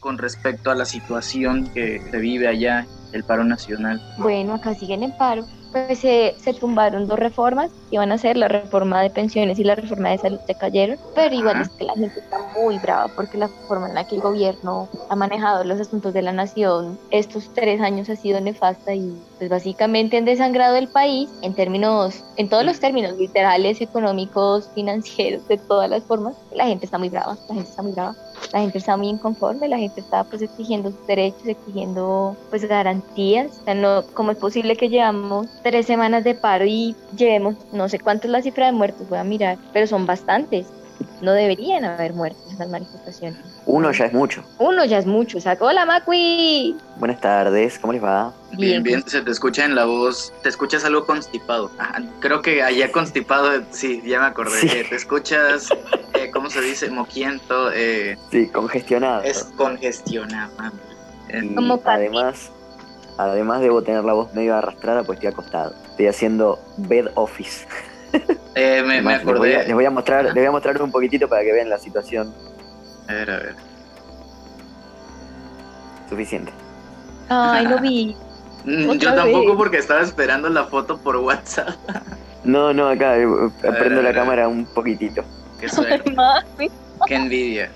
con respecto a la situación que se vive allá, el paro nacional? Bueno, acá siguen en paro. Pues se, se tumbaron dos reformas, iban a ser la reforma de pensiones y la reforma de salud se cayeron, pero igual Ajá. es que la gente está muy brava porque la forma en la que el gobierno ha manejado los asuntos de la nación estos tres años ha sido nefasta y pues básicamente han desangrado el país en términos, en todos los términos literales, económicos, financieros, de todas las formas. La gente está muy brava, la gente está muy brava la gente está muy inconforme, la gente está pues exigiendo sus derechos, exigiendo pues garantías. O sea, no, ¿cómo es posible que llevamos tres semanas de paro y llevemos, no sé cuánto es la cifra de muertos, voy a mirar, pero son bastantes. No deberían haber muertos en las manifestaciones. Uno ya es mucho. Uno ya es mucho, o sea, hola Macui. Buenas tardes, ¿cómo les va? Bien, Bien. se te escucha en la voz, te escuchas algo constipado. Ajá, creo que allá constipado, sí, ya me acordé. Sí. Eh, te escuchas, eh, ¿cómo se dice? Moquiento, eh, Sí, congestionado. es congestionado. Eh, Y Como además, además debo tener la voz medio arrastrada, pues estoy acostado. Estoy haciendo bed office. Eh, me, me Además, les, voy a, acordé. les voy a mostrar, les voy a mostrar un poquitito para que vean la situación A ver, a ver. suficiente. Ay, lo vi. Mm, Yo tampoco vez. porque estaba esperando la foto por WhatsApp. No, no, acá eh, prendo a la ver. cámara un poquitito. Qué suerte, Mami. qué envidia.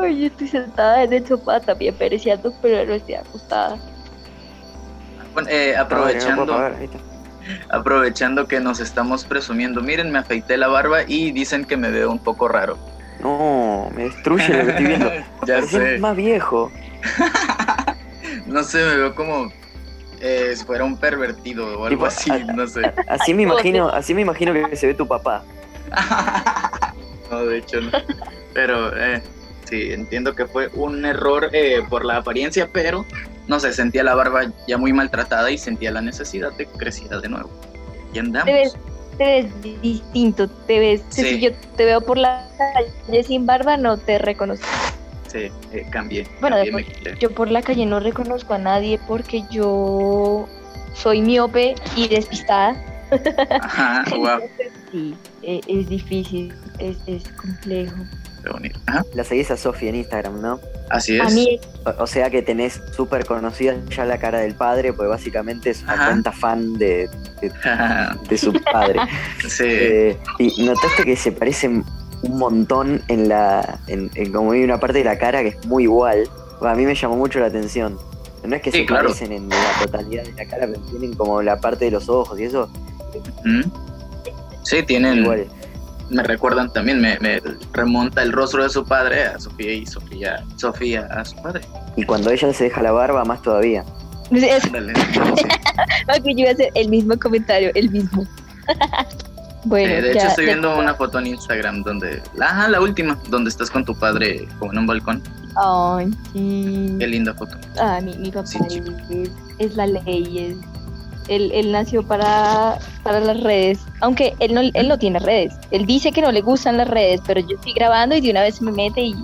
Ay, yo estoy sentada en el sofá también pereciendo, pero no estoy acostada. Bueno, eh, A ver, no puedo aprovechando, que nos estamos presumiendo, miren, me afeité la barba y dicen que me veo un poco raro. No, me destruye lo que estoy viendo. ya sé. más viejo. No sé, me veo como eh, si fuera un pervertido o algo Tipo, así, a- no sé. Así me imagino, así me imagino que se ve tu papá. no, de hecho no. Pero eh, sí, entiendo que fue un error eh, por la apariencia, pero no sé, sentía la barba ya muy maltratada y sentía la necesidad de que creciera de nuevo. Y andamos. Te ves, te ves distinto, te ves, Sí. si yo te veo por la calle sin barba no te reconozco. Sí, eh, cambié. Bueno, cambié, después-. Yo por la calle no reconozco a nadie porque yo soy miope y despistada. Ajá, wow, Entonces, sí, e- es difícil, es, es complejo. Ajá, La seguís a Sofi en Instagram, ¿no? así A es. mí O, o sea que tenés súper conocida ya la cara del padre, pues básicamente es una Ajá. cuenta fan de, de, de su padre. sí, Eh, y notaste que se parecen un montón en la. En, en como hay una parte de la cara que es muy igual. A mí me llamó mucho la atención. No es que Sí, se claro. parecen en la totalidad de la cara, pero tienen como la parte de los ojos y eso ¿Mm? Sí, tienen, igual. Me recuerdan también, me, me remonta el rostro de su padre a Sofía y Sofía, Sofía a su padre. Y cuando ella se deja la barba, más todavía. es, ok, yo iba a hacer el mismo comentario, el mismo. bueno, Eh, de ya- hecho, estoy ya- viendo una foto en Instagram donde, ajá, la última, donde estás con tu padre como en un balcón. Ay, sí. Qué linda foto. Ah, mi, mi papá Sí, es, es la ley, es, él, él nació para, para las redes, aunque él no, él no tiene redes, él dice que no le gustan las redes, pero yo estoy grabando y de una vez me mete y,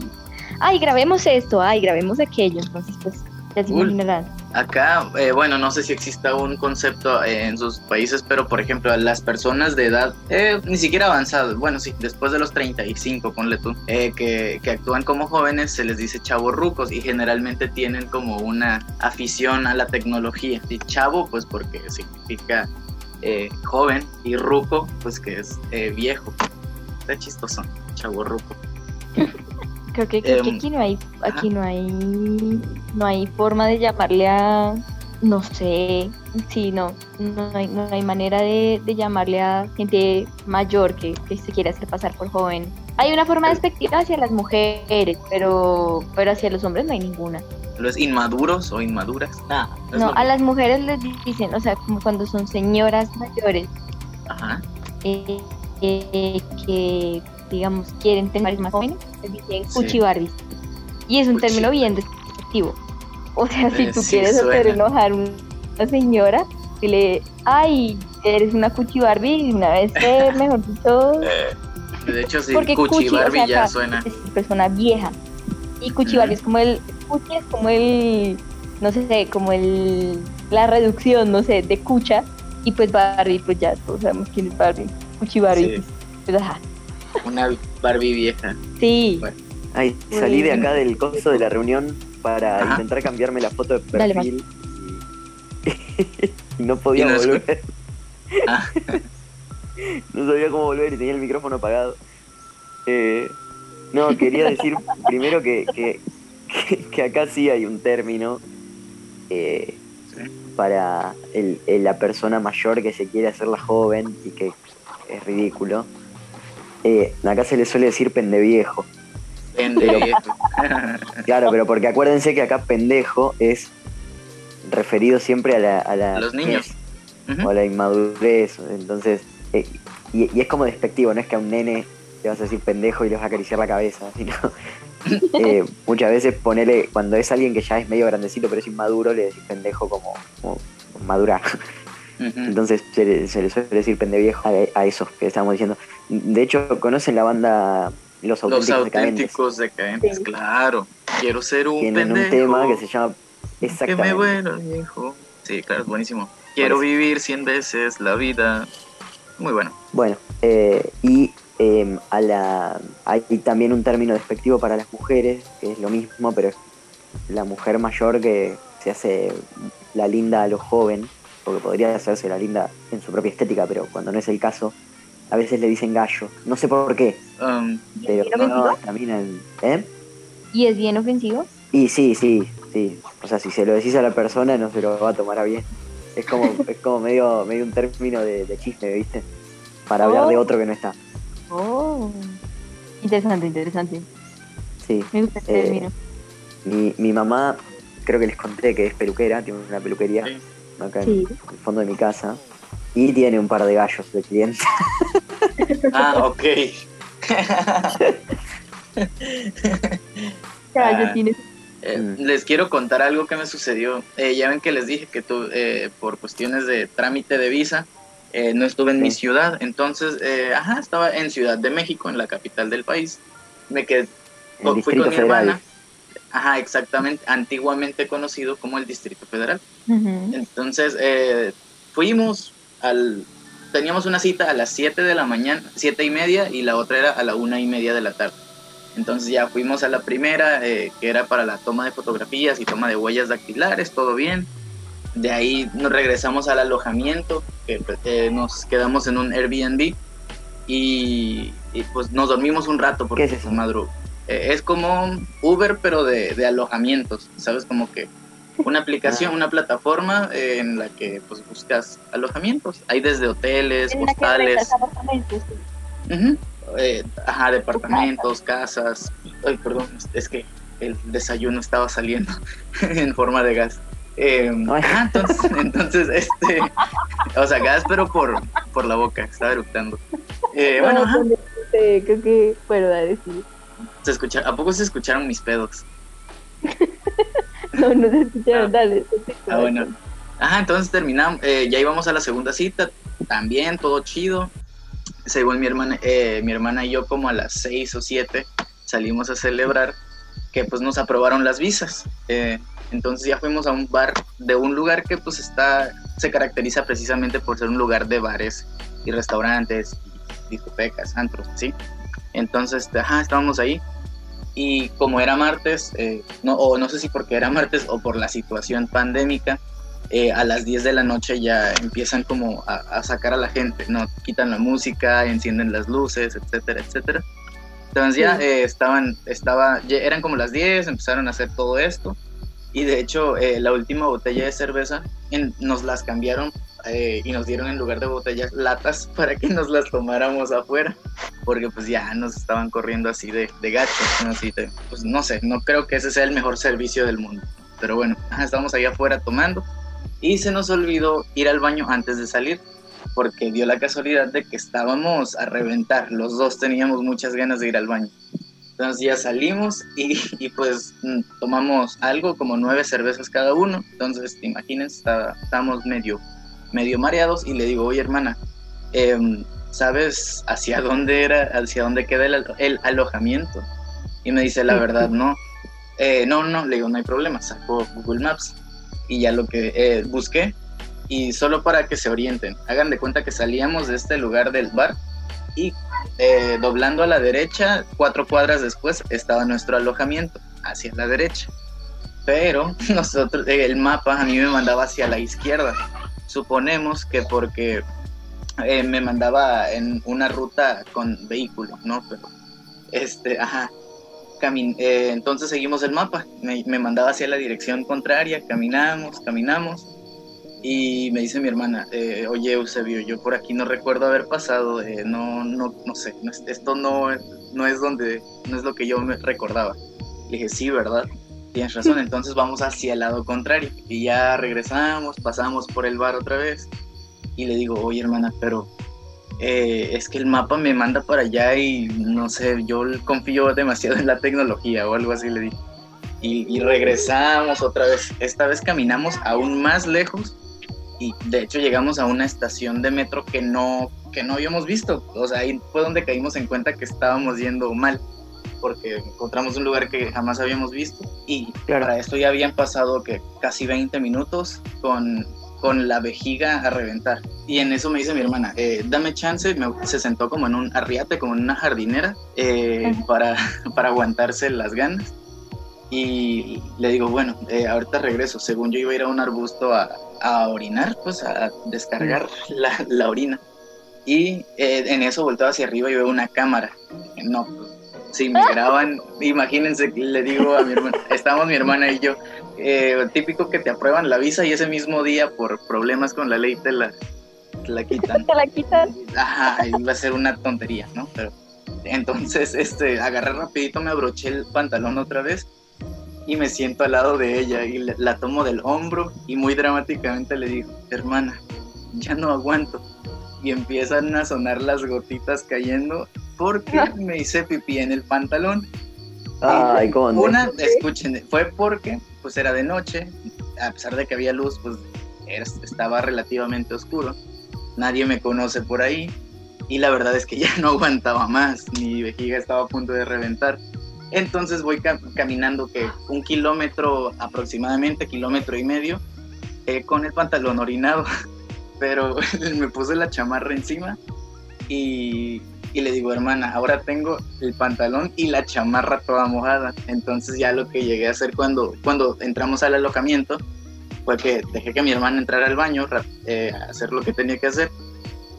ay, grabemos esto, ay, grabemos aquello, entonces pues ya se imaginarán. Acá, eh, bueno, no sé si exista un concepto eh, en sus países, pero por ejemplo, las personas de edad eh, ni siquiera avanzada, bueno, sí, después de los 35, ponle tú, eh, que, que actúan como jóvenes, se les dice chavorrucos y generalmente tienen como una afición a la tecnología. Y chavo, pues porque significa eh, joven, y ruco, pues que es viejo. Está chistoso, chavorruco. Creo que, creo que Em, aquí no hay, aquí no hay, no hay forma de llamarle a, no sé, sí, no, no hay, no hay manera de, de llamarle a gente mayor que, que se quiere hacer pasar por joven. Hay una forma despectiva hacia las mujeres, pero, pero hacia los hombres no hay ninguna. ¿Los inmaduros o inmaduras? Es No, a las mujeres les dicen, o sea, como cuando son señoras mayores, Ajá. eh, eh, que digamos quieren tener más jóvenes, les dicen Sí. cuchibarbis. Y es un Cuchi- término bien despectivo. O sea, si Eh, tú sí quieres hacer enojar a una señora, dile, ay, eres una cuchibarbie una vez que, mejor dicho, De hecho, sí, porque Cuchi cuchi, o Barbie sea, ya suena. es persona vieja. Y cuchibarbie es como el, cuchi es como el, no sé, como el, la reducción, no sé, de cucha. Y pues Barbie, pues ya todos sabemos quién es Barbie. Cuchibarbie. Sí. Pues, ajá. Una Barbie vieja. Sí. Bueno. Ay, salí de acá del coso de la reunión para Ajá. intentar cambiarme la foto de Dale, perfil. y no podía no volver. Ah. no sabía cómo volver y tenía el micrófono apagado. Eh, no, quería decir primero que, que, que- que acá sí hay un término eh, Sí. para el- el- la persona mayor que se quiere hacer la joven y que es ridículo. Eh, acá se le suele decir pendeviejo. Pendejo. Claro, pero porque acuérdense que acá pendejo es referido siempre a la, a la A los niños. O a la inmadurez. Entonces, eh, y, y es como despectivo, no es que a un nene le vas a decir pendejo y le vas a acariciar la cabeza, sino eh, muchas veces ponerle, cuando es alguien que ya es medio grandecito pero es inmaduro, le decís pendejo como, como madurar. Entonces se le, se le suele decir pendeviejo a, a esos que estábamos diciendo. De hecho, ¿conocen la banda Los Los Auténticos Decadentes? auténticos decadentes, Sí. claro. Quiero ser un Tienen pendejo. un tema que se llama Que exactamente. me bueno, viejo. Sí, claro, es buenísimo. Quiero vivir cien veces la vida. Muy bueno. Bueno, eh, y eh, a la, hay también un término despectivo para las mujeres, que es lo mismo, pero es la mujer mayor que se hace la linda a lo joven, porque podría hacerse la linda en su propia estética, pero cuando no es el caso, a veces le dicen gallo. No sé por qué, Um, pero bien ofensivo? no, también ¿eh? ¿Y es bien ofensivo? Y sí, sí, sí. O sea, si se lo decís a la persona no se lo va a tomar a bien. Es como, es como medio, medio un término de, de chisme, ¿viste? Para hablar de Oh. otro que no está. Oh. Interesante, interesante. Sí. Me gusta el Eh, término. Mi, mi mamá, creo que les conté que es peluquera, tiene una peluquería Sí. Acá Sí. en el fondo de mi casa. Y tiene un par de gallos de clientes. ah, ok. Ah. Eh, Mm. Les quiero contar algo que me sucedió. Eh, ya ven que les dije que tu, eh, por cuestiones de trámite de visa eh, no estuve en mi ciudad. Entonces, eh, ajá, estaba en Ciudad de México, en la capital del país. Me quedé, El fui Distrito con mi Federal. hermana. Ajá, exactamente, antiguamente conocido como el Distrito Federal. Entonces, eh, fuimos al... Teníamos una cita a las 7 de la mañana, siete y media, y la otra era a la una y media de la tarde. Entonces ya fuimos a la primera, eh, que era para la toma de fotografías y toma de huellas dactilares, todo bien. De ahí nos regresamos al alojamiento, que eh, nos quedamos en un Airbnb y, y, pues nos dormimos un rato porque ¿Qué es eso? Es como Uber pero de, de alojamientos, ¿sabes? Como que una aplicación, Ah. una plataforma eh, en la que pues buscas alojamientos. Hay desde hoteles, En hostales. apartamentos, sí. Eh, ajá, departamentos, casas. Ay, perdón, es- que el desayuno estaba saliendo en forma de gas. Eh, Ay. ajá, entonces, entonces, este, o sea, gas, pero por, por la boca, estaba eructando. Eh, bueno, ajá, dijiste, creo que puedo decir. Se escucha, ¿a poco se escucharon mis pedos? No, no se escucharon, Ah. dale. Ah, bueno. Ajá, entonces terminamos, eh, ya íbamos a la segunda cita, también todo chido. Según mi hermana, eh, mi hermana y yo como a las seis o siete salimos a celebrar que pues nos aprobaron las visas. Eh, entonces ya fuimos a un bar de un lugar que pues está, se caracteriza precisamente por ser un lugar de bares y restaurantes, y discotecas, antros, ¿sí? Entonces, ajá, estábamos ahí y como era martes, eh, no, o no sé si porque era martes o por la situación pandémica, eh, a las 10 de la noche ya empiezan como a, a sacar a la gente, ¿no? Quitan la música, encienden las luces, etcétera, etcétera. Entonces ya eh, estaban, estaba, ya eran como las 10, empezaron a hacer todo esto y de hecho la última botella de cerveza en- nos las cambiaron eh, y nos dieron en lugar de botellas latas para que nos las tomáramos afuera porque pues ya nos estaban corriendo así de, de gacho, ¿no? Así de- pues no sé, no creo que ese sea el mejor servicio del mundo, pero bueno, ajá, estábamos ahí afuera tomando y se nos olvidó ir al baño antes de salir porque dio la casualidad de que estábamos a reventar, los dos teníamos muchas ganas de ir al baño. Entonces ya salimos y, y, pues mm, tomamos algo, como nueve cervezas cada uno. Entonces, imagínense, estábamos medio, medio mareados y le digo, oye hermana, em, ¿sabes hacia dónde era, hacia dónde queda el, alo- el alojamiento? Y me dice, la verdad, no. Eh, no, no, le digo, no hay problema, saco Google Maps y ya lo que eh, busqué y solo para que se orienten, hagan de cuenta que salíamos de este lugar del bar y eh, doblando a la derecha, cuatro cuadras después, estaba nuestro alojamiento, hacia la derecha. pero nosotros, el mapa a mí me mandaba hacia la izquierda. Suponemos que porque eh, me mandaba en una ruta con vehículo, ¿no? Pero, este, ajá. Eh, entonces seguimos el mapa, me, me, mandaba hacia la dirección contraria, caminamos, caminamos, y me dice mi hermana, eh, oye Eusebio, yo por aquí no recuerdo haber pasado, no, no, no sé, esto no, no es donde, no es lo que yo me recordaba. Le dije, sí, ¿verdad? Tienes razón, entonces vamos hacia el lado contrario. Y ya regresamos, pasamos por el bar otra vez. Y le digo, oye hermana, pero eh, es que el mapa me manda para allá y no sé, yo confío demasiado en la tecnología o algo así le dije. Y, y, regresamos otra vez. Esta vez caminamos aún más lejos y de hecho llegamos a una estación de metro que no, que no habíamos visto. O sea, ahí fue donde caímos en cuenta que estábamos yendo mal porque encontramos un lugar que jamás habíamos visto y para esto ya habían pasado que casi 20 minutos con, con la vejiga a reventar. Y en eso me dice mi hermana, eh, dame chance, se sentó como en un arriate, como en una jardinera, eh, para, para aguantarse las ganas. Y le digo, bueno, eh, ahorita regreso. Según yo iba a ir a un arbusto a, a orinar, pues a descargar la, la orina. Y en eso volteo hacia arriba y veo una cámara. No, si me graban, imagínense, le digo a mi hermana, estamos mi hermana y yo, eh, típico que te aprueban la visa y ese mismo día por problemas con la ley te la, la quitan. Te la quitan. Ajá, iba a ser una tontería, ¿no? Pero entonces, este, agarré rapidito, me abroché el pantalón otra vez y me siento al lado de ella y la tomo del hombro y muy dramáticamente le digo, hermana, ya no aguanto. Y empiezan a sonar las gotitas cayendo porque me hice pipí en el pantalón. Ay, ¿cómo Una, escuchen, fue porque pues era de noche, a pesar de que había luz, pues estaba relativamente oscuro. Nadie me conoce por ahí y la verdad es que ya no aguantaba más, mi vejiga estaba a punto de reventar. Entonces voy caminando que un kilómetro aproximadamente, kilómetro y medio, eh, con el pantalón orinado, pero me puse la chamarra encima y y le digo, hermana, ahora tengo el pantalón y la chamarra toda mojada. Entonces ya lo que llegué a hacer cuando, cuando entramos al alojamiento fue que dejé que mi hermana entrara al baño, eh, a hacer lo que tenía que hacer.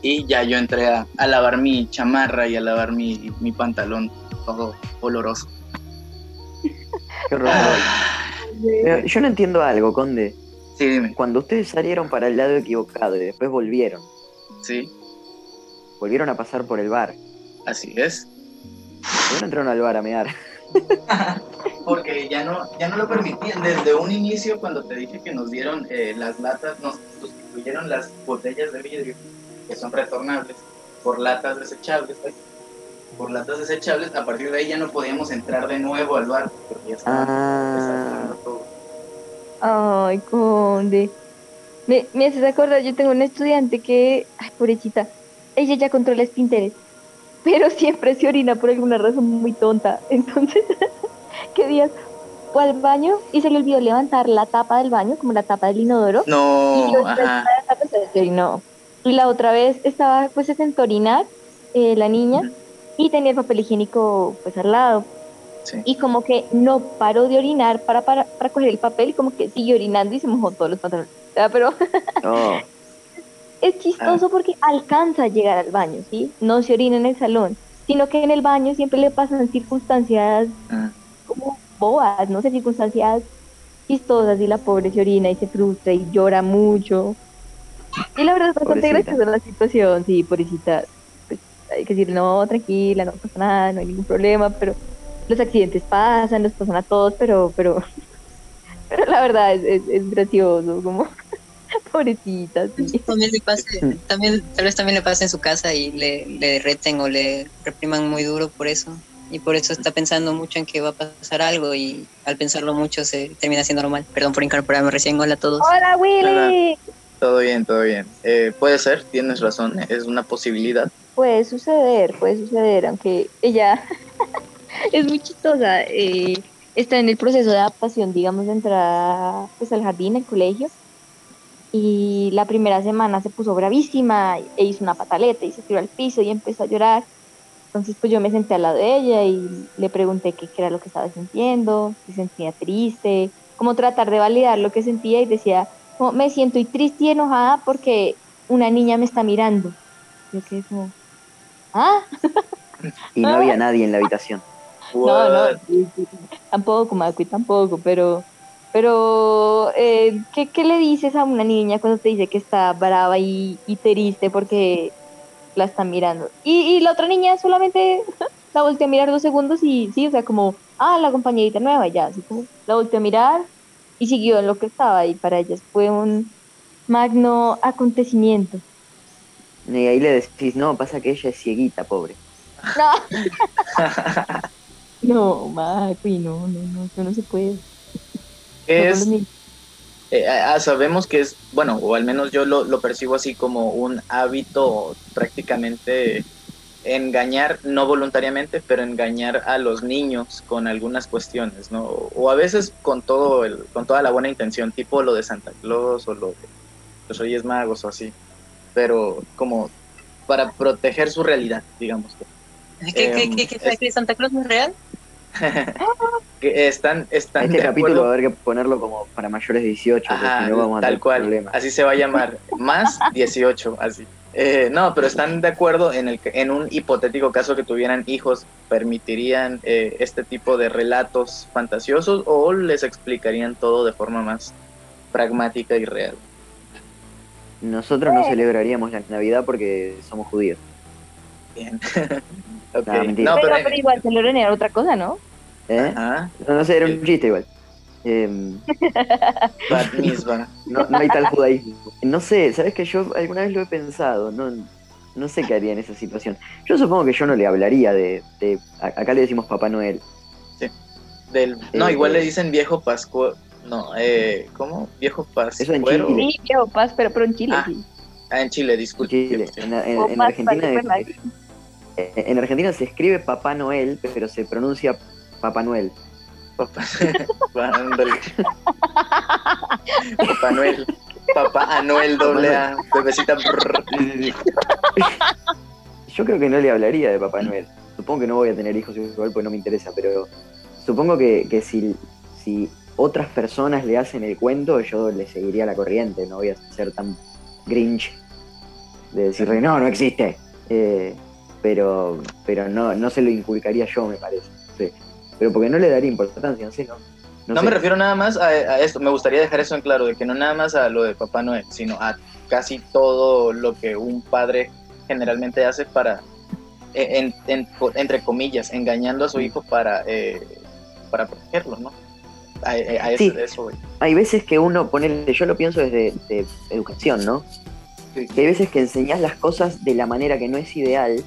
Y ya yo entré a, lavar mi chamarra y a lavar mi, mi pantalón todo oloroso. Qué horror. yo no entiendo algo, Conde. Sí, dime. Cuando ustedes salieron para el lado equivocado y después volvieron. Sí volvieron a pasar por el bar. Así es. ¿Por qué entraron al bar a mear? Porque ya no, ya no lo permitían. Desde un inicio, cuando te dije que nos dieron eh, las latas, nos sustituyeron las botellas de vidrio, que son retornables, por latas desechables. Pues. Por latas desechables, a partir de ahí ya no podíamos entrar de nuevo al bar, porque ya estaba ah. todo. Ay, Conde. Me, me haces acordar, yo tengo un estudiante que, ay, pobrecita, ella ya controla Pinterest, pero siempre se orina por alguna razón muy tonta. Entonces, ¿qué días? Fue al baño y se le olvidó levantar la tapa del baño, como la tapa del inodoro. No, y, ajá. y la otra vez estaba, pues, se sentó orinar eh, la niña y tenía el papel higiénico, pues, al lado. Y como que no paró de orinar para, para, para coger el papel y como que siguió orinando y se mojó todos los pantalones. Pero es chistoso ah. porque alcanza a llegar al baño, ¿sí? No se orina en el salón, sino que en el baño siempre le pasan circunstancias ah. como bobas, no sé, circunstancias chistosas y la pobre se orina y se frustra y llora mucho. Y la verdad es bastante graciosa la situación, sí, pobrecita. Pues, hay que decir, no, tranquila, no pasa nada, no hay ningún problema, pero los accidentes pasan, los pasan a todos, pero, pero, pero la verdad es, es gracioso, como Pobrecita, También, le pasa, también, tal vez también le pasa en su casa y le, le reten o le repriman muy duro por eso. Y por eso está pensando mucho en que va a pasar algo y al pensarlo mucho se termina haciendo normal. Perdón por incorporarme recién. Hola a todos. Hola Willy. Todo bien, todo bien. Eh, puede ser, tienes razón, es una posibilidad. Puede suceder, puede suceder, aunque ella es muy chistosa. Eh, está en el proceso de adaptación, digamos, de entrar pues, al jardín, al colegio y la primera semana se puso bravísima e hizo una pataleta y se tiró al piso y empezó a llorar. Entonces pues yo me senté al lado de ella y le pregunté qué, era lo que estaba sintiendo, si sentía triste, como tratar de validar lo que sentía y decía, como, me siento y triste y enojada porque una niña me está mirando. Yo quedé como, ¿ah? Y no había nadie en la habitación. No, no, tampoco, Macui, tampoco, pero, pero, eh, ¿qué, qué le dices a una niña cuando te dice que está brava y, y triste porque la están mirando? Y, y la otra niña solamente la volteó a mirar dos segundos y sí, o sea, como, ah, la compañerita nueva, ya, así como, la volteó a mirar y siguió en lo que estaba y para ellas fue un magno acontecimiento. Y ahí le decís, no, pasa que ella es cieguita, pobre. No, no, Macui, no, no, no, eso no se puede. Es, eh, sabemos que es, bueno, o al menos yo lo, lo percibo así como un hábito prácticamente engañar, no voluntariamente, pero engañar a los niños con algunas cuestiones, ¿no? O a veces con todo el, con toda la buena intención, tipo lo de Santa Claus o lo de los Reyes Magos o así, pero como para proteger su realidad, digamos. ¿Qué, qué, Em, qué, qué, es- qué, Santa Claus no es real? Que están, están Este de capítulo va a haber que ponerlo como para mayores de 18, porque Ajá, si no vamos a tal tener cual, problemas. así se va a llamar, más 18, así. Eh, no, pero están de acuerdo en, el, que- en un hipotético caso que tuvieran hijos, ¿permitirían eh, este tipo de relatos fantasiosos o les explicarían todo de forma más pragmática y real? Nosotros no celebraríamos la Navidad porque somos judíos. Bien. No, mentira. No, pero, pero... pero igual se lo era otra cosa, ¿no? ¿Eh? No, no sé, era un chiste igual. Mitzvah. no, no hay tal judaísmo. No sé, ¿sabes que Yo alguna vez lo he pensado, no, no sé qué haría en esa situación. Yo supongo que yo no le hablaría de... de- acá le decimos Papá Noel. Del, no, Eh, igual le eh. dicen viejo pascuero. No, eh, ¿cómo? Viejo Eso en pascuero. Chile. Sí, viejo paz, pero, pero en Chile Ah, sí. Ah, en Chile, disculpe. Chile. En, en- en Argentina, eh, en Argentina se escribe Papá Noel, pero se pronuncia Papá Noel. Papá, Noel. Papá Anuel doble A. Bebecita. Yo creo que no le hablaría de Papá Noel. Supongo que no voy a tener hijos igual porque no me interesa, pero supongo que, que si, si otras personas le hacen el cuento, yo le seguiría la corriente, no voy a ser tan grinch de decirle, no, no existe. Eh, pero pero no, no se lo inculcaría yo, me parece. sí. Pero porque no le daría importancia, no sé, no. No, sé. me refiero nada más a, a esto. Me gustaría dejar eso en claro, de que no nada más a lo de Papá Noel, sino a casi todo lo que un padre generalmente hace para, eh, en- en- entre comillas, engañando a su hijo para, eh, para protegerlo, ¿no? A, a- a eso, Sí. eso. Hay veces que uno pone, yo lo pienso desde de educación, ¿no? Sí. Que hay veces que enseñás las cosas de la manera que no es ideal,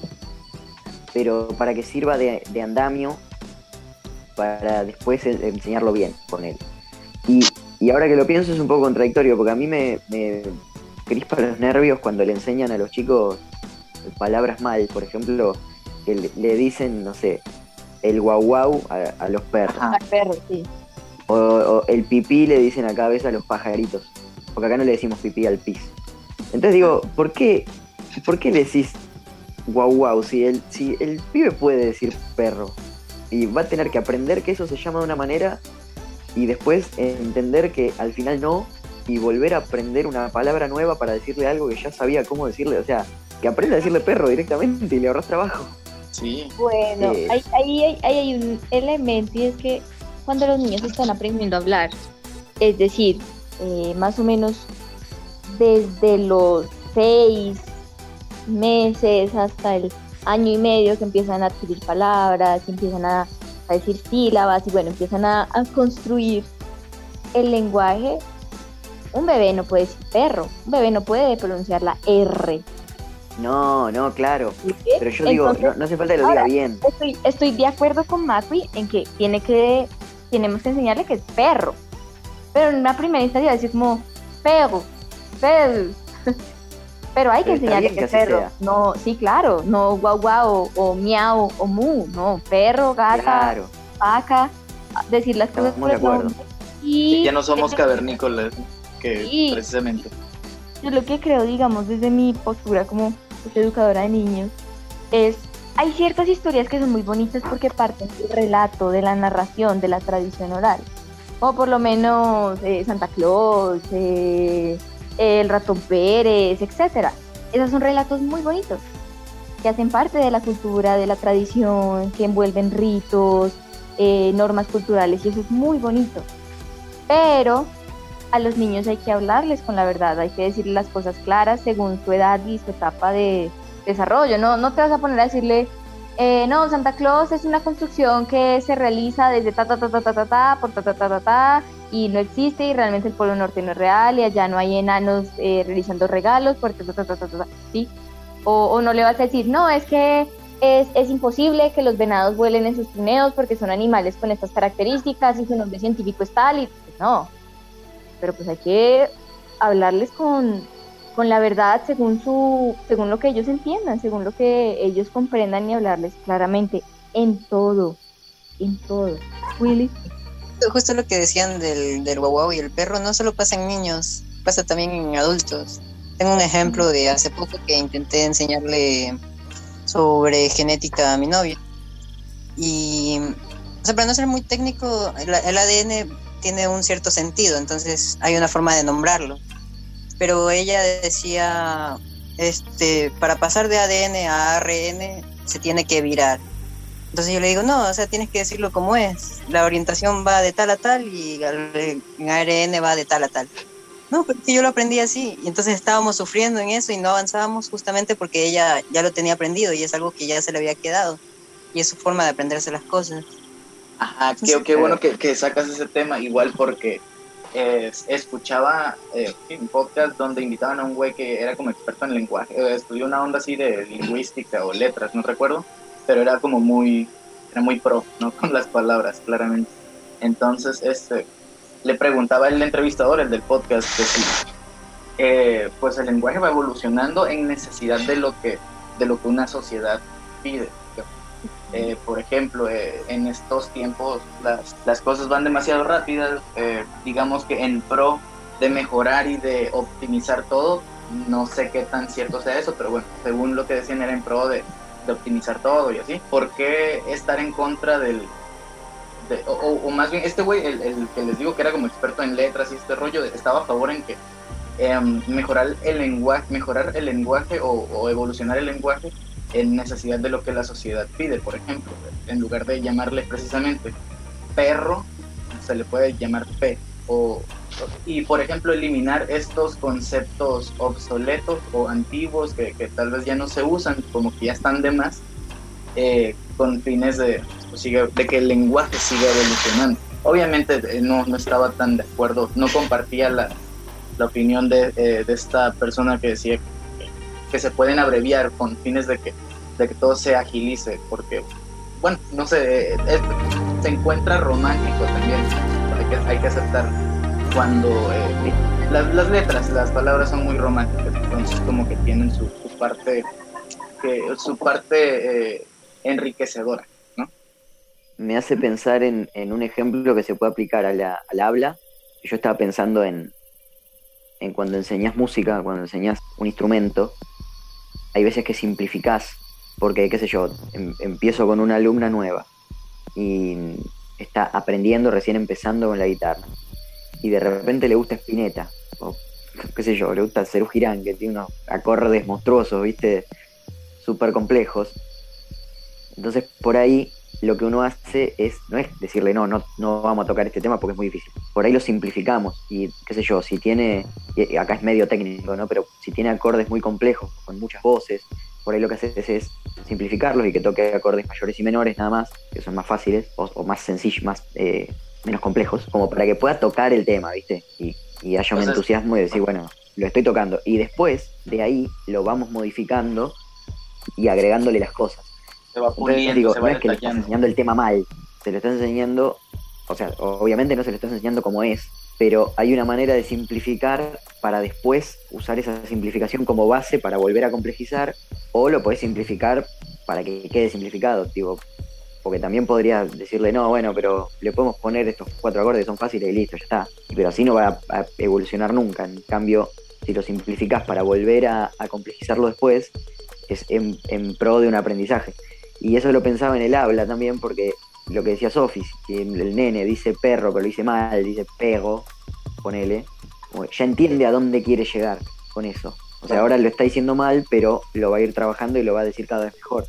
pero para que sirva de, de andamio para después en- enseñarlo bien con él. Y, y ahora que lo pienso es un poco contradictorio, porque a mí me, me crispa los nervios cuando le enseñan a los chicos palabras mal, por ejemplo, que le, le dicen, no sé, el guau guau a, a los perros. Ajá. Al perro, sí. O, o el pipí le dicen acá a veces a los pajaritos. Porque acá no le decimos pipí al pis. Entonces digo, ¿por qué, ¿por qué le decís guau guau si el, si el pibe puede decir perro? Y va a tener que aprender que eso se llama de una manera y después entender que al final no y volver a aprender una palabra nueva para decirle algo que ya sabía cómo decirle. O sea, que aprenda a decirle perro directamente y le ahorras trabajo. Sí. Bueno, Eh. ahí, ahí, hay- ahí hay un elemento y es que cuando los niños están aprendiendo a hablar, es decir, eh, más o menos desde los seis meses hasta el año y medio que empiezan a adquirir palabras, que empiezan a, a decir sílabas y bueno, empiezan a, a construir el lenguaje, un bebé no puede decir perro, un bebé no puede pronunciar la R. No, no, claro. ¿sí? Pero yo digo, Entonces, no, no hace falta que lo diga ahora, bien. estoy, estoy de acuerdo con Macri en que tiene que tenemos que enseñarle que es perro. Pero en una primera instancia decir como perro, perro. Pero hay que está enseñarle que que perro. sea. No, sí, claro, no guau guau o, miau o mu, no, perro, gata, Claro. vaca, decir las cosas por de acuerdo. Y Ya no somos cavernícolas, que Sí. precisamente. yo lo que creo, digamos, desde mi postura como pues, educadora de niños, es, hay ciertas historias que son muy bonitas porque parten del relato, de la narración, de la tradición oral. o por lo menos eh, Santa Claus, eh, el ratón Pérez, etcétera. Esos son relatos muy bonitos que hacen parte de la cultura, de la tradición, que envuelven ritos, eh, normas culturales y eso es muy bonito. Pero a los niños hay que hablarles con la verdad, hay que decirles las cosas claras según su edad y su etapa de desarrollo. No, no te vas a poner a decirle, eh, no, Santa Claus es una construcción que se realiza desde ta ta ta ta ta ta, ta por ta ta ta ta ta y no existe y realmente el Polo Norte no es real y allá no hay enanos eh, realizando regalos por ta ta ta ta ta, ta ¿sí? O, o, no le vas a decir, no, es que es, es, imposible que los venados vuelen en sus trineos porque son animales con estas características y su nombre científico es tal y pues no. Pero pues hay que hablarles con, con la verdad según su según lo que ellos entiendan, según lo que ellos comprendan y hablarles claramente en todo, en todo. Willy. Justo lo que decían del, del guau y el perro no solo pasa en niños, pasa también en adultos. Tengo un ejemplo de hace poco que intenté enseñarle sobre genética a mi novia. Y, o sea, para no ser muy técnico, el, ADN tiene un cierto sentido, entonces hay una forma de nombrarlo pero ella decía, este, para pasar de ADN a ARN se tiene que virar. Entonces yo le digo, no, o sea, tienes que decirlo como es. La orientación va de tal a tal y en ARN va de tal a tal. No, porque yo lo aprendí así. Y entonces estábamos sufriendo en eso y no avanzábamos justamente porque ella ya lo tenía aprendido y es algo que ya se le había quedado. Y es su forma de aprenderse las cosas. Ajá, qué, qué bueno que, que sacas ese tema, igual porque eh, escuchaba eh, un podcast donde invitaban a un güey que era como experto en lenguaje, eh, estudió una onda así de lingüística o letras, no recuerdo, pero era como muy, era muy pro, ¿no? Con las palabras, claramente. Entonces, este, le preguntaba el entrevistador, el del podcast, que si, eh, pues el lenguaje va evolucionando en necesidad de lo que, de lo que una sociedad pide. Eh, por ejemplo, eh, en estos tiempos las, las, cosas van demasiado rápidas, eh, digamos que en pro de mejorar y de optimizar todo, no sé qué tan cierto sea eso, pero bueno, según lo que decían era en pro de, de optimizar todo y así. ¿Por qué estar en contra del... De, o, o, más bien, este güey, el, el, que les digo que era como experto en letras y este rollo, estaba a favor en que em, mejorar el lenguaje, mejorar el lenguaje o, o evolucionar el lenguaje en necesidad de lo que la sociedad pide, por ejemplo, en lugar de llamarle precisamente perro, se le puede llamar pe, o, y por ejemplo eliminar estos conceptos obsoletos o antiguos que, que tal vez ya no se usan, como que ya están de más, eh, con fines de, pues, de que el lenguaje siga evolucionando. Obviamente eh, no, no estaba tan de acuerdo, no compartía la, la opinión de, eh, de esta persona que decía que se pueden abreviar con fines de que, de que todo se agilice, porque, bueno, no sé, es, se encuentra romántico también, hay que, hay que aceptar cuando eh, las, las, letras, las palabras son muy románticas, entonces como que tienen su, su parte, que, su parte eh, enriquecedora, ¿no? Me hace pensar en, en, un ejemplo que se puede aplicar a la, al habla. Yo estaba pensando en, en cuando enseñas música, cuando enseñas un instrumento, hay veces que simplificás, porque, qué sé yo, em, empiezo con una alumna nueva y está aprendiendo, recién empezando con la guitarra, y de repente le gusta Spinetta, o qué sé yo, le gusta Cerú Girán, que tiene unos acordes monstruosos, viste, súper complejos. Entonces, por ahí lo que uno hace es, no es decirle, no, no, no vamos a tocar este tema porque es muy difícil. Por ahí lo simplificamos y, qué sé yo, si tiene, acá es medio técnico, ¿no? Pero si tiene acordes muy complejos, con muchas voces, por ahí lo que haces es, simplificarlos y que toque acordes mayores y menores nada más, que son más fáciles o, o más sencillos, más, eh, menos complejos, como para que pueda tocar el tema, ¿viste? Y, y haya un Entonces, entusiasmo y decir, bueno, lo estoy tocando. Y después, de ahí, lo vamos modificando y agregándole las cosas se va puliendo, Entonces, digo, se no va es que le estás enseñando el tema mal, se lo estás enseñando, o sea, obviamente no se lo estás enseñando como es, pero hay una manera de simplificar para después usar esa simplificación como base para volver a complejizar, o lo podés simplificar para que quede simplificado, tipo, porque también podrías decirle, no, bueno, pero le podemos poner estos cuatro acordes, son fáciles y listo, ya está. Pero así no va a, evolucionar nunca. En cambio, si lo simplificás para volver a, complejizarlo después, es en pro de un aprendizaje. Y eso lo pensaba en el habla también, porque lo que decía Sofi, que el nene dice perro, pero lo dice mal, dice pego, ponele, ya entiende a dónde quiere llegar con eso. O sea, ahora lo está diciendo mal, pero lo va a ir trabajando y lo va a decir cada vez mejor.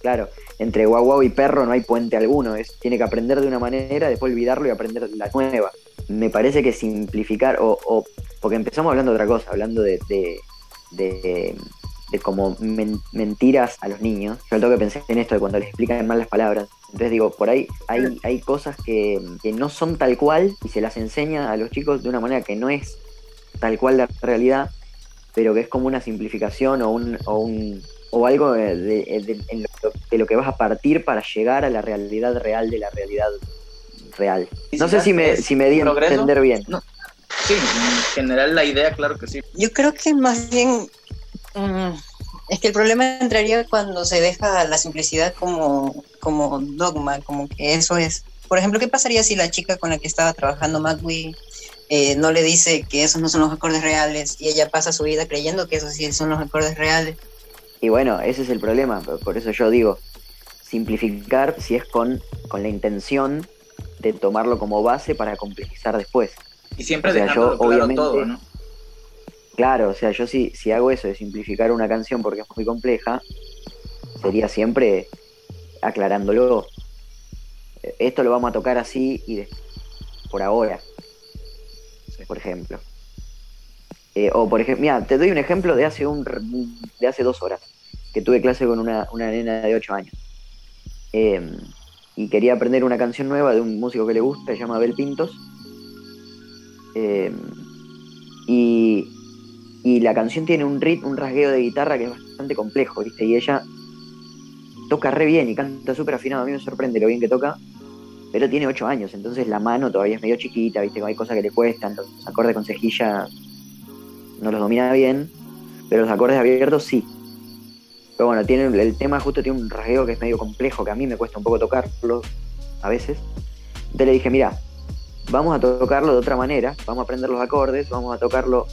Claro, entre guau guau y perro no hay puente alguno, es, tiene que aprender de una manera, después olvidarlo y aprender la nueva. Me parece que simplificar, o, porque empezamos hablando de otra cosa, hablando de, de, de, como mentiras a los niños. Yo tengo que pensar en esto de cuando les explican mal las palabras. Entonces digo, por ahí hay, hay cosas que, que no son tal cual y se las enseña a los chicos de una manera que no es tal cual la realidad pero que es como una simplificación o un, o, un, o algo de, de, lo, que vas a partir para llegar a la realidad real de la realidad real. No sé si me, si me di a entender bien. Sí, en general la idea, claro que sí. Yo creo que más bien mm, es que el problema entraría cuando se deja la simplicidad como, como dogma, como que eso es. Por ejemplo, ¿qué pasaría si la chica con la que estaba trabajando McWee eh, no le dice que esos no son los acordes reales y ella pasa su vida creyendo que esos sí son los acordes reales. Y bueno, ese es el problema, por eso yo digo, simplificar si es con, con la intención de tomarlo como base para complejizar después. Y siempre o claro todo, ¿no? Claro, o sea, yo si, si hago eso de simplificar una canción porque es muy compleja, sería siempre aclarándolo. Esto lo vamos a tocar así y por ahora por ejemplo. Eh, o por ejemplo, mira, te doy un ejemplo de hace un de hace dos horas, que tuve clase con una, nena de ocho años. Em, y quería aprender una canción nueva de un músico que le gusta, se llama Bel Pintos. Em, y, y, la canción tiene un ritmo, un rasgueo de guitarra que es bastante complejo, ¿viste? Y ella toca re bien y canta súper afinado. A mí me sorprende lo bien que toca pero tiene 8 años, entonces la mano todavía es medio chiquita, viste, hay cosas que le cuestan, los acordes con cejilla no los domina bien, pero los acordes abiertos sí. Pero bueno, tiene, el tema justo tiene un rasgueo que es medio complejo, que a mí me cuesta un poco tocarlo a veces. Entonces le dije, mira, vamos a tocarlo de otra manera, vamos a aprender los acordes, vamos a tocarlo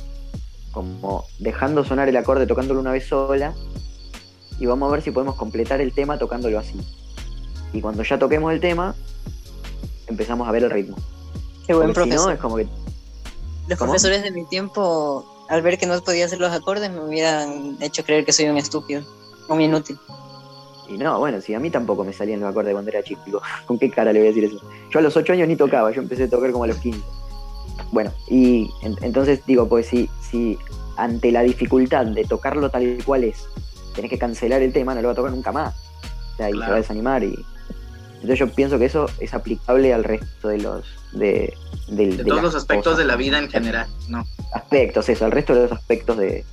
como dejando sonar el acorde, tocándolo una vez sola, y vamos a ver si podemos completar el tema tocándolo así. Y cuando ya toquemos el tema, empezamos a ver el ritmo. Qué buen profesor. es como que... Los profesores de mi tiempo, al ver que no podía hacer los acordes, me hubieran hecho creer que soy un estúpido, un inútil. Y no, bueno, si a mí tampoco me salían los acordes cuando era chico, ¿con qué cara le voy a decir eso? Yo a los 8 años ni tocaba, yo empecé a tocar como a los 15. Bueno, y entonces digo, pues si, si ante la dificultad de tocarlo tal cual es, tenés que cancelar el tema, no lo va a tocar nunca más. O sea, y se va a desanimar y, entonces yo pienso que eso es aplicable al resto de los... De, todos los aspectos de la vida en general, ¿no? Aspectos, eso, al resto de los aspectos de,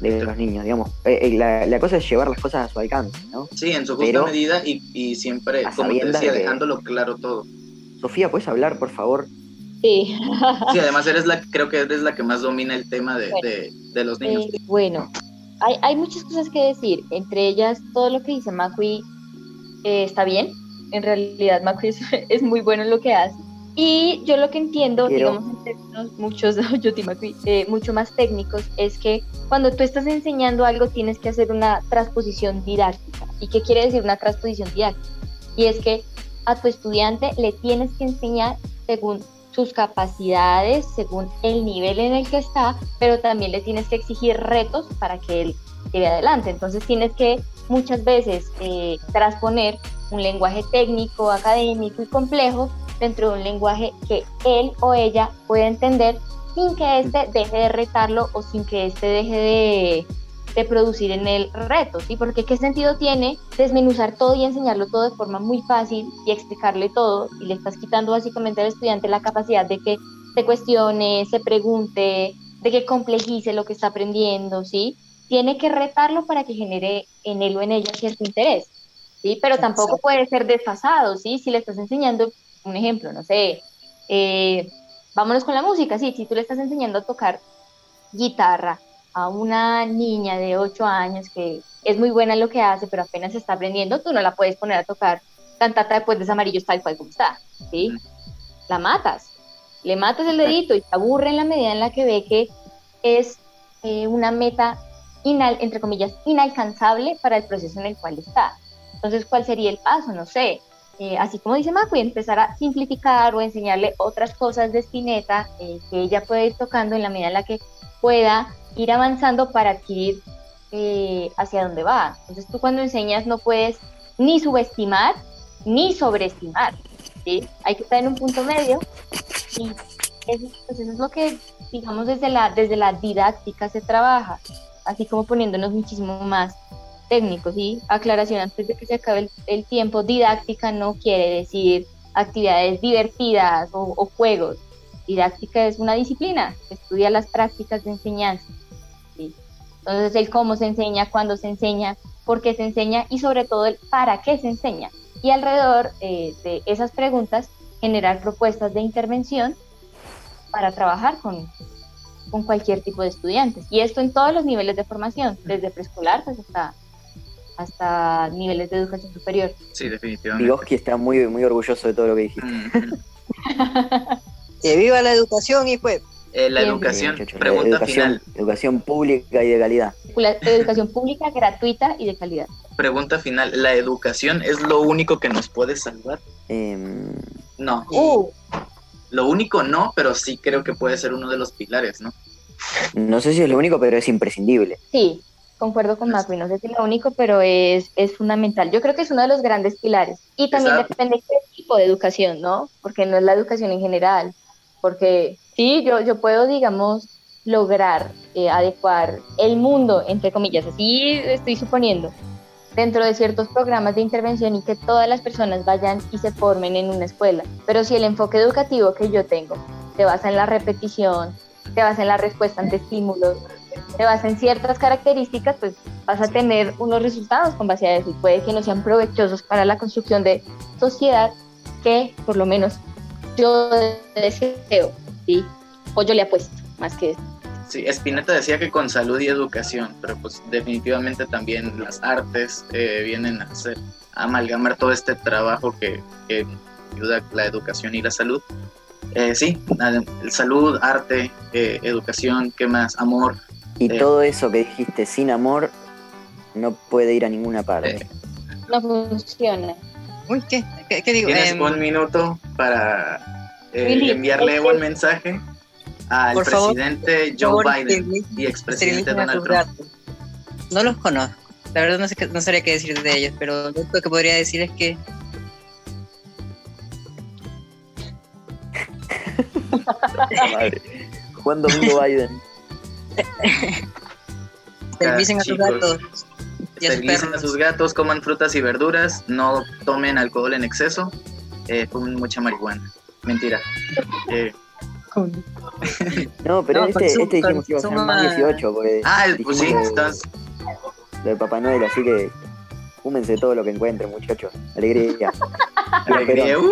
los niños, digamos. Eh, eh, la, cosa es llevar las cosas a su alcance, ¿no? Sí, en su justa medida y, siempre, como te decía, dejándolo claro todo. Sofía, ¿puedes hablar, por favor? Sí. sí, además eres la, creo que eres la que más domina el tema de, los niños. Eh, bueno, hay, hay, muchas cosas que decir, entre ellas todo lo que dice Macui está bien, en realidad Macri es, muy bueno en lo que hace. Y yo lo que entiendo, digamos en términos muchos, yo eh, mucho más técnicos, es que cuando tú estás enseñando algo tienes que hacer una transposición didáctica. ¿Y qué quiere decir una transposición didáctica? Y es que a tu estudiante le tienes que enseñar según sus capacidades, según el nivel en el que está, pero también le tienes que exigir retos para que él lleve adelante. Entonces tienes que muchas veces eh, transponer un lenguaje técnico, académico y complejo dentro de un lenguaje que él o ella pueda entender sin que éste deje de retarlo o sin que éste deje de, de producir en él retos, ¿sí? Porque qué sentido tiene desmenuzar todo y enseñarlo todo de forma muy fácil y explicarle todo y le estás quitando básicamente al estudiante la capacidad de que se cuestione, se pregunte, de que complejice lo que está aprendiendo, ¿sí? Tiene que retarlo para que genere en él o en ella cierto interés. ¿sí? Pero tampoco puede ser desfasado, ¿sí? Si le estás enseñando, un ejemplo, no sé, eh, vámonos con la música, sí, si tú le estás enseñando a tocar guitarra a una niña de 8 años que es muy buena en lo que hace, pero apenas está aprendiendo, tú no la puedes poner a tocar cantata de puentes amarillos tal cual como está, ¿sí? La matas, le matas el dedito y te aburre en la medida en la que ve que es eh, una meta, entre comillas, inalcanzable para el proceso en el cual está. Entonces, ¿cuál sería el paso? No sé. eh, así como dice Macui, empezar a simplificar o enseñarle otras cosas de Spinetta eh, que ella puede ir tocando en la medida en la que pueda ir avanzando para adquirir eh, hacia dónde va. Entonces tú cuando enseñas no puedes ni subestimar ni sobreestimar. Hay que estar en un punto medio y eso, pues eso es lo que, digamos, desde la, desde la didáctica se trabaja, así como poniéndonos muchísimo más técnicos. ¿sí? Aclaración antes de que se acabe el, tiempo, didáctica no quiere decir actividades divertidas o juegos. Didáctica es una disciplina que estudia las prácticas de enseñanza. ¿sí? Entonces, el cómo se enseña, cuándo se enseña, por qué se enseña y sobre todo el para qué se enseña. Y alrededor eh, de esas preguntas, generar propuestas de intervención para trabajar con, con cualquier tipo de estudiantes. Y esto en todos los niveles de formación, desde preescolar pues hasta, hasta niveles de educación superior. Sí, definitivamente. Vygotsky está muy, muy orgulloso de todo lo que dijiste. ¡Que viva la educación y pues! Eh, la Bien, educación, Bien, pregunta educación, final. educación pública y de calidad. La educación pública, gratuita y de calidad. Pregunta final. ¿La educación es lo único que nos puede salvar? Em, No. Uh, Lo único no, pero sí creo que puede ser uno de los pilares, ¿no? no sé si es lo único, pero es imprescindible. sí, concuerdo con Macri, no sé si es lo único, pero es, es fundamental. Yo creo que es uno de los grandes pilares. Y también Exacto. depende de qué tipo de educación, ¿no? Porque no es la educación en general. Porque sí, yo, yo puedo, digamos, lograr eh, adecuar el mundo, entre comillas, así estoy suponiendo, dentro de ciertos programas de intervención y que todas las personas vayan y se formen en una escuela. Pero si el enfoque educativo que yo tengo se basa en la repetición, se basa en la respuesta ante estímulos, se basa en ciertas características, pues vas a tener unos resultados con base a eso y puede que no sean provechosos para la construcción de sociedad que por lo menos yo deseo, ¿sí? O yo le apuesto, más que eso. Sí, Spinetta decía que con salud y educación, pero pues definitivamente también las artes eh, vienen a hacer, a amalgamar todo este trabajo que, que ayuda la educación y la salud. Eh, sí, salud, arte, eh, educación, ¿qué más? Amor. Y Eh. todo eso que dijiste sin amor no puede ir a ninguna parte. Eh, No funciona. Uy, ¿qué? ¿Qué, qué digo? Tienes Em, un minuto para eh, Willy, enviarle un mensaje al Por presidente Joe Biden y expresidente Donald Trump. No los conozco. La verdad no sé qué, no sabría qué decir de ellos, pero lo único que podría decir es que Madre. Juan Domingo Biden. servicen a sus chicos. Esterilicen a sus gatos, coman frutas y verduras, no tomen alcohol en exceso, eh, fumen mucha marihuana. Mentira. Eh, No, pero No, este, consuma- este dijimos que iba a ser más consuma- 18, porque ah, pues sí, estás. lo de Papá Noel, así que fúmense todo lo que encuentren, muchachos. Alegría. alegría. Uh,